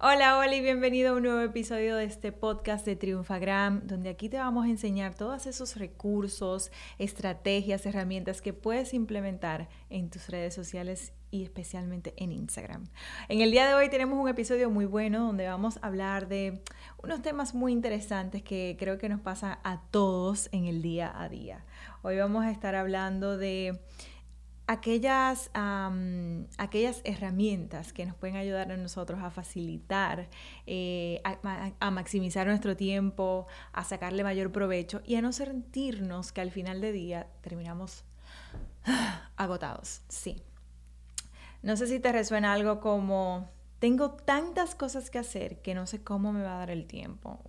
Hola, hola y bienvenido a un nuevo episodio de este podcast de Triunfagram, donde aquí te vamos a enseñar todos esos recursos, estrategias, herramientas que puedes implementar en tus redes sociales y especialmente en Instagram. En el día de hoy tenemos un episodio muy bueno donde vamos a hablar de unos temas muy interesantes que creo que nos pasa a todos en el día a día. Hoy vamos a estar hablando de aquellas, aquellas herramientas que nos pueden ayudar a nosotros a facilitar, eh, a, maximizar nuestro tiempo, a sacarle mayor provecho y a no sentirnos que al final de día terminamos agotados. Sí. No sé si te resuena algo como, tengo tantas cosas que hacer que no sé cómo me va a dar el tiempo.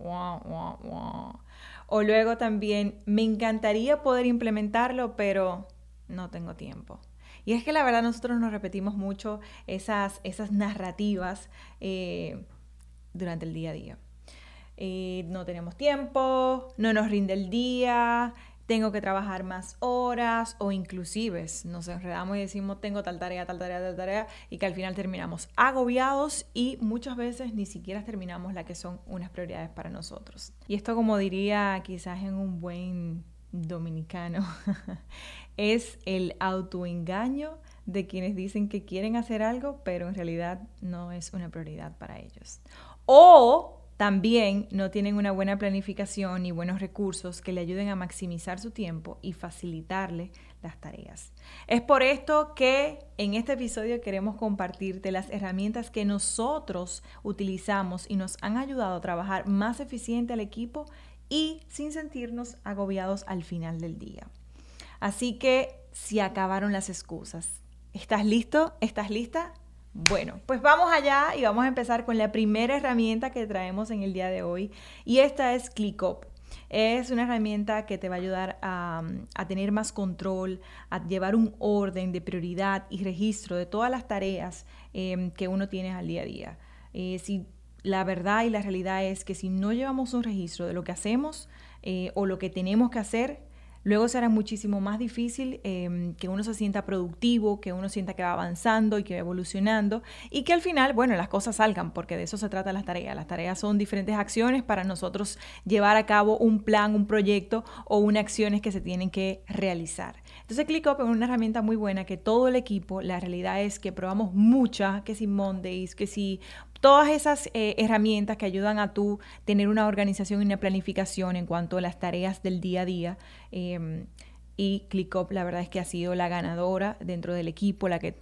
O luego también, me encantaría poder implementarlo, pero no tengo tiempo. Y es que la verdad nosotros nos repetimos mucho esas, esas narrativas eh, durante el día a día. Eh, no tenemos tiempo, no nos rinde el día, tengo que trabajar más horas o inclusive nos enredamos y decimos tengo tal tarea, tal tarea, tal tarea y que al final terminamos agobiados y muchas veces ni siquiera terminamos la que son unas prioridades para nosotros. Y esto como diría quizás en un buen dominicano es el autoengaño de quienes dicen que quieren hacer algo, pero en realidad no es una prioridad para ellos. O también no tienen una buena planificación y buenos recursos que le ayuden a maximizar su tiempo y facilitarle las tareas. Es por esto que en este episodio queremos compartirte las herramientas que nosotros utilizamos y nos han ayudado a trabajar más eficiente al equipo y sin sentirnos agobiados al final del día. Así que si acabaron las excusas, ¿estás listo? ¿Estás lista? Bueno, pues vamos allá y vamos a empezar con la primera herramienta que traemos en el día de hoy y esta es ClickUp. Es una herramienta que te va a ayudar a, tener más control, a llevar un orden de prioridad y registro de todas las tareas em, que uno tiene al día a día. Eh, si la verdad y la realidad es que si no llevamos un registro de lo que hacemos eh, o lo que tenemos que hacer, luego será muchísimo más difícil em, que uno se sienta productivo, que uno sienta que va avanzando y que va evolucionando y que al final, bueno, las cosas salgan, porque de eso se trata las tareas. Las tareas son diferentes acciones para nosotros llevar a cabo un plan, un proyecto o unas acciones que se tienen que realizar. Entonces ClickUp es una herramienta muy buena que todo el equipo, la realidad es que probamos muchas, que si Mondays, que si todas esas eh, herramientas que ayudan a tú tener una organización y una planificación en cuanto a las tareas del día a día. Em, y ClickUp la verdad es que ha sido la ganadora dentro del equipo, la que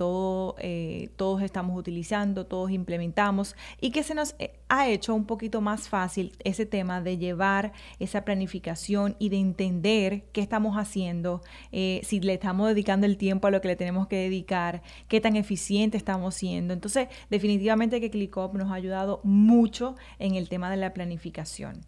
eh, todos estamos utilizando, todos implementamos y que se nos eh, ha hecho un poquito más fácil ese tema de llevar esa planificación y de entender qué estamos haciendo, eh, si le estamos dedicando el tiempo a lo que le tenemos que dedicar, qué tan eficiente estamos siendo. Entonces, definitivamente que ClickUp nos ha ayudado mucho en el tema de la planificación.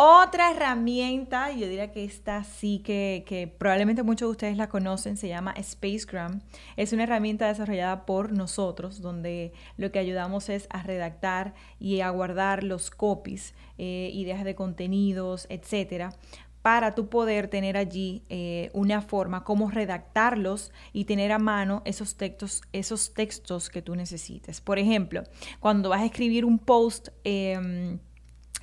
Otra herramienta, yo diría que esta sí que, probablemente muchos de ustedes la conocen, se llama Spacegram. Es una herramienta desarrollada por nosotros donde lo que ayudamos es a redactar y a guardar los copies, eh, ideas de contenidos, etcétera, para tú poder tener allí eh, una forma como redactarlos y tener a mano esos textos, esos textos que tú necesites. Por ejemplo, cuando vas a escribir un post, em,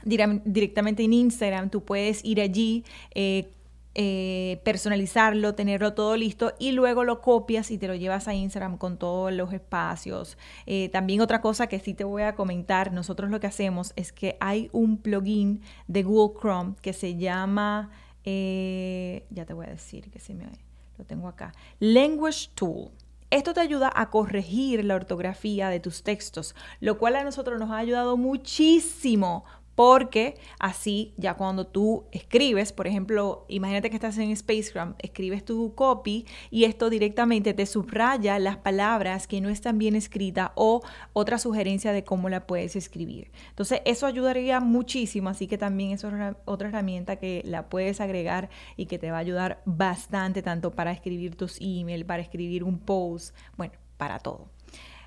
directamente en Instagram, tú puedes ir allí, eh, eh, personalizarlo, tenerlo todo listo y luego lo copias y te lo llevas a Instagram con todos los espacios. Eh, también otra cosa que sí te voy a comentar, nosotros lo que hacemos es que hay un plugin de Google Chrome que se llama, ya te voy a decir que se me lo tengo acá, Language Tool. Esto te ayuda a corregir la ortografía de tus textos, lo cual a nosotros nos ha ayudado muchísimo porque así ya cuando tú escribes, por ejemplo, imagínate que estás en Spacegram, escribes tu copy y esto directamente te subraya las palabras que no están bien escritas o otra sugerencia de cómo la puedes escribir. Entonces, eso ayudaría muchísimo, así que también es otra herramienta que la puedes agregar y que te va a ayudar bastante tanto para escribir tus emails, para escribir un post, bueno, para todo.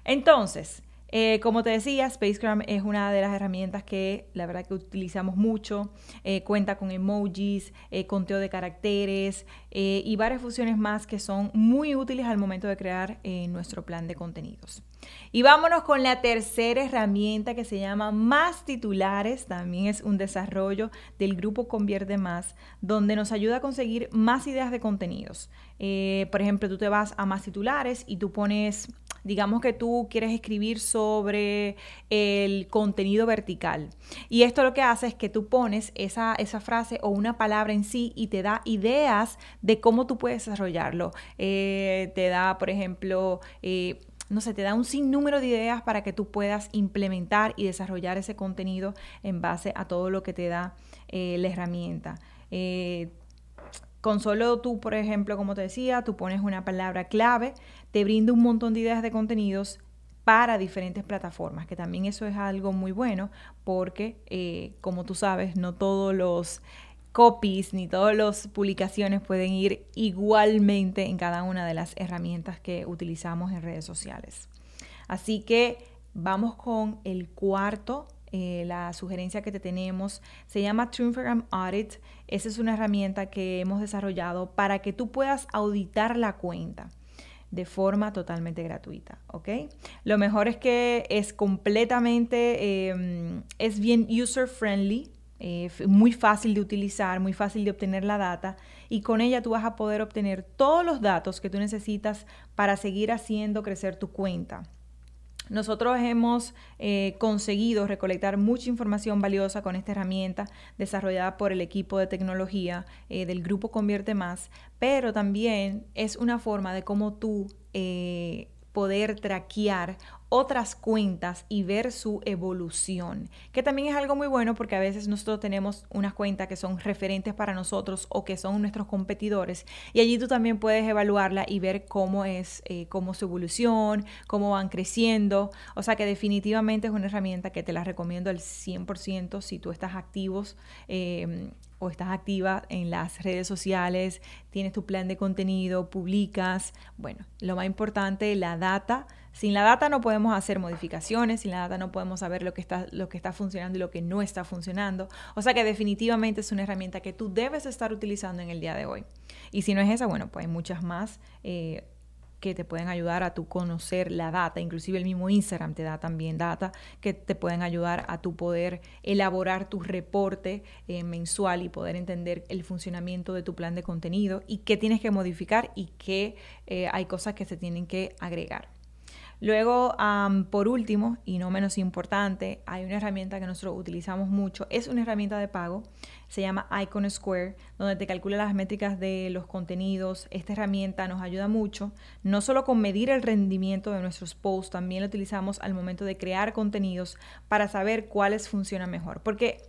Entonces, eh, como te decía, Spacegram es una de las herramientas que la verdad que utilizamos mucho. Eh, cuenta con emojis, eh, conteo de caracteres y varias funciones más que son muy útiles al momento de crear nuestro plan de contenidos. Y vámonos con la tercera herramienta que se llama Más Titulares. También es un desarrollo del grupo Convierte Más, donde nos ayuda a conseguir más ideas de contenidos. por ejemplo, tú te vas a Más Titulares y tú pones Digamos que tú quieres escribir sobre el contenido vertical. Y esto lo que hace es que tú pones esa, esa frase o una palabra en sí y te da ideas de cómo tú puedes desarrollarlo. Eh, te da, por ejemplo, eh, no sé, te da un sinnúmero de ideas para que tú puedas implementar y desarrollar ese contenido en base a todo lo que te da eh, la herramienta. Con solo tú, por ejemplo, como te decía, tú pones una palabra clave, te brinda un montón de ideas de contenidos para diferentes plataformas, que también eso es algo muy bueno porque, eh, como tú sabes, no todos los copies ni todas las publicaciones pueden ir igualmente en cada una de las herramientas que utilizamos en redes sociales. Así que vamos con el cuarto eh, la sugerencia que te tenemos se llama Triumphgram Audit. Esa es una herramienta que hemos desarrollado para que tú puedas auditar la cuenta de forma totalmente gratuita, ¿ok? Lo mejor es que es completamente, em, es bien user-friendly, eh, muy fácil de utilizar, muy fácil de obtener la data y con ella tú vas a poder obtener todos los datos que tú necesitas para seguir haciendo crecer tu cuenta. Nosotros hemos eh, conseguido recolectar mucha información valiosa con esta herramienta desarrollada por el equipo de tecnología eh, del grupo Convierte Más, pero también es una forma de cómo tú eh, poder traquear otras cuentas y ver su evolución, que también es algo muy bueno porque a veces nosotros tenemos unas cuentas que son referentes para nosotros o que son nuestros competidores y allí tú también puedes evaluarla y ver cómo es, eh, cómo su evolución, cómo van creciendo, o sea que definitivamente es una herramienta que te la recomiendo al 100% si tú estás activos eh, o estás activa en las redes sociales, tienes tu plan de contenido, publicas, bueno, lo más importante, la data. Sin la data no podemos hacer modificaciones, sin la data no podemos saber lo que está, lo que está funcionando y lo que no está funcionando. O sea que definitivamente es una herramienta que tú debes estar utilizando en el día de hoy. Y si no es esa, bueno, pues hay muchas más. Eh, que te pueden ayudar a tu conocer la data, inclusive el mismo Instagram te da también data que te pueden ayudar a tu poder elaborar tu reporte eh, mensual y poder entender el funcionamiento de tu plan de contenido y qué tienes que modificar y qué eh, hay cosas que se tienen que agregar. Luego, por último, y no menos importante, hay una herramienta que nosotros utilizamos mucho. Es una herramienta de pago, se llama Icon Square, donde te calcula las métricas de los contenidos. Esta herramienta nos ayuda mucho, no solo con medir el rendimiento de nuestros posts, también la utilizamos al momento de crear contenidos para saber cuáles funcionan mejor. Porque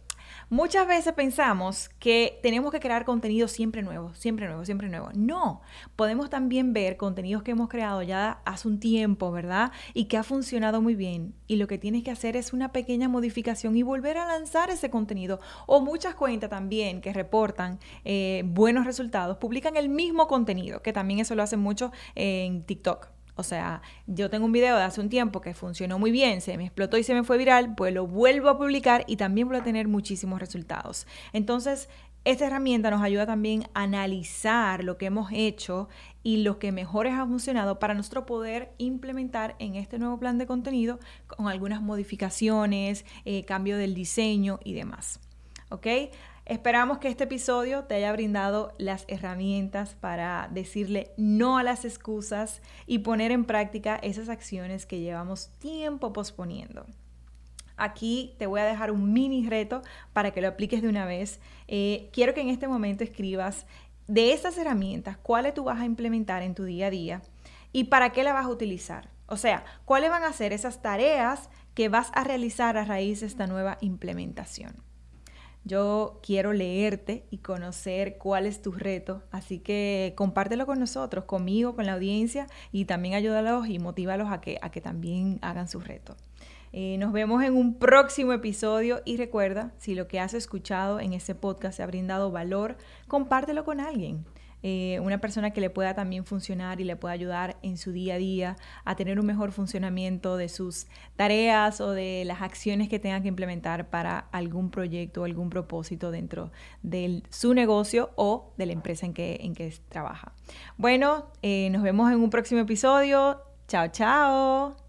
Muchas veces pensamos que tenemos que crear contenido siempre nuevo, siempre nuevo, siempre nuevo. No, podemos también ver contenidos que hemos creado ya hace un tiempo, ¿verdad? Y que ha funcionado muy bien. Y lo que tienes que hacer es una pequeña modificación y volver a lanzar ese contenido. O muchas cuentas también que reportan eh, buenos resultados, publican el mismo contenido, que también eso lo hacen mucho en TikTok. O sea, yo tengo un video de hace un tiempo que funcionó muy bien, se me explotó y se me fue viral, pues lo vuelvo a publicar y también voy a tener muchísimos resultados. Entonces, esta herramienta nos ayuda también a analizar lo que hemos hecho y lo que mejor ha funcionado para nosotros poder implementar en este nuevo plan de contenido con algunas modificaciones, eh, cambio del diseño y demás. ¿Ok? Esperamos que este episodio te haya brindado las herramientas para decirle no a las excusas y poner en práctica esas acciones que llevamos tiempo posponiendo. Aquí te voy a dejar un mini reto para que lo apliques de una vez. Eh, quiero que en este momento escribas de estas herramientas cuáles tú vas a implementar en tu día a día y para qué las vas a utilizar. O sea, cuáles van a ser esas tareas que vas a realizar a raíz de esta nueva implementación. Yo quiero leerte y conocer cuál es tu reto, así que compártelo con nosotros, conmigo, con la audiencia y también ayúdalos y motívalos a que, a que también hagan su reto. Eh, nos vemos en un próximo episodio y recuerda, si lo que has escuchado en este podcast te ha brindado valor, compártelo con alguien. Eh, una persona que le pueda también funcionar y le pueda ayudar en su día a día a tener un mejor funcionamiento de sus tareas o de las acciones que tenga que implementar para algún proyecto o algún propósito dentro de su negocio o de la empresa en que, en que trabaja. Bueno, eh, nos vemos en un próximo episodio. Chao, chao.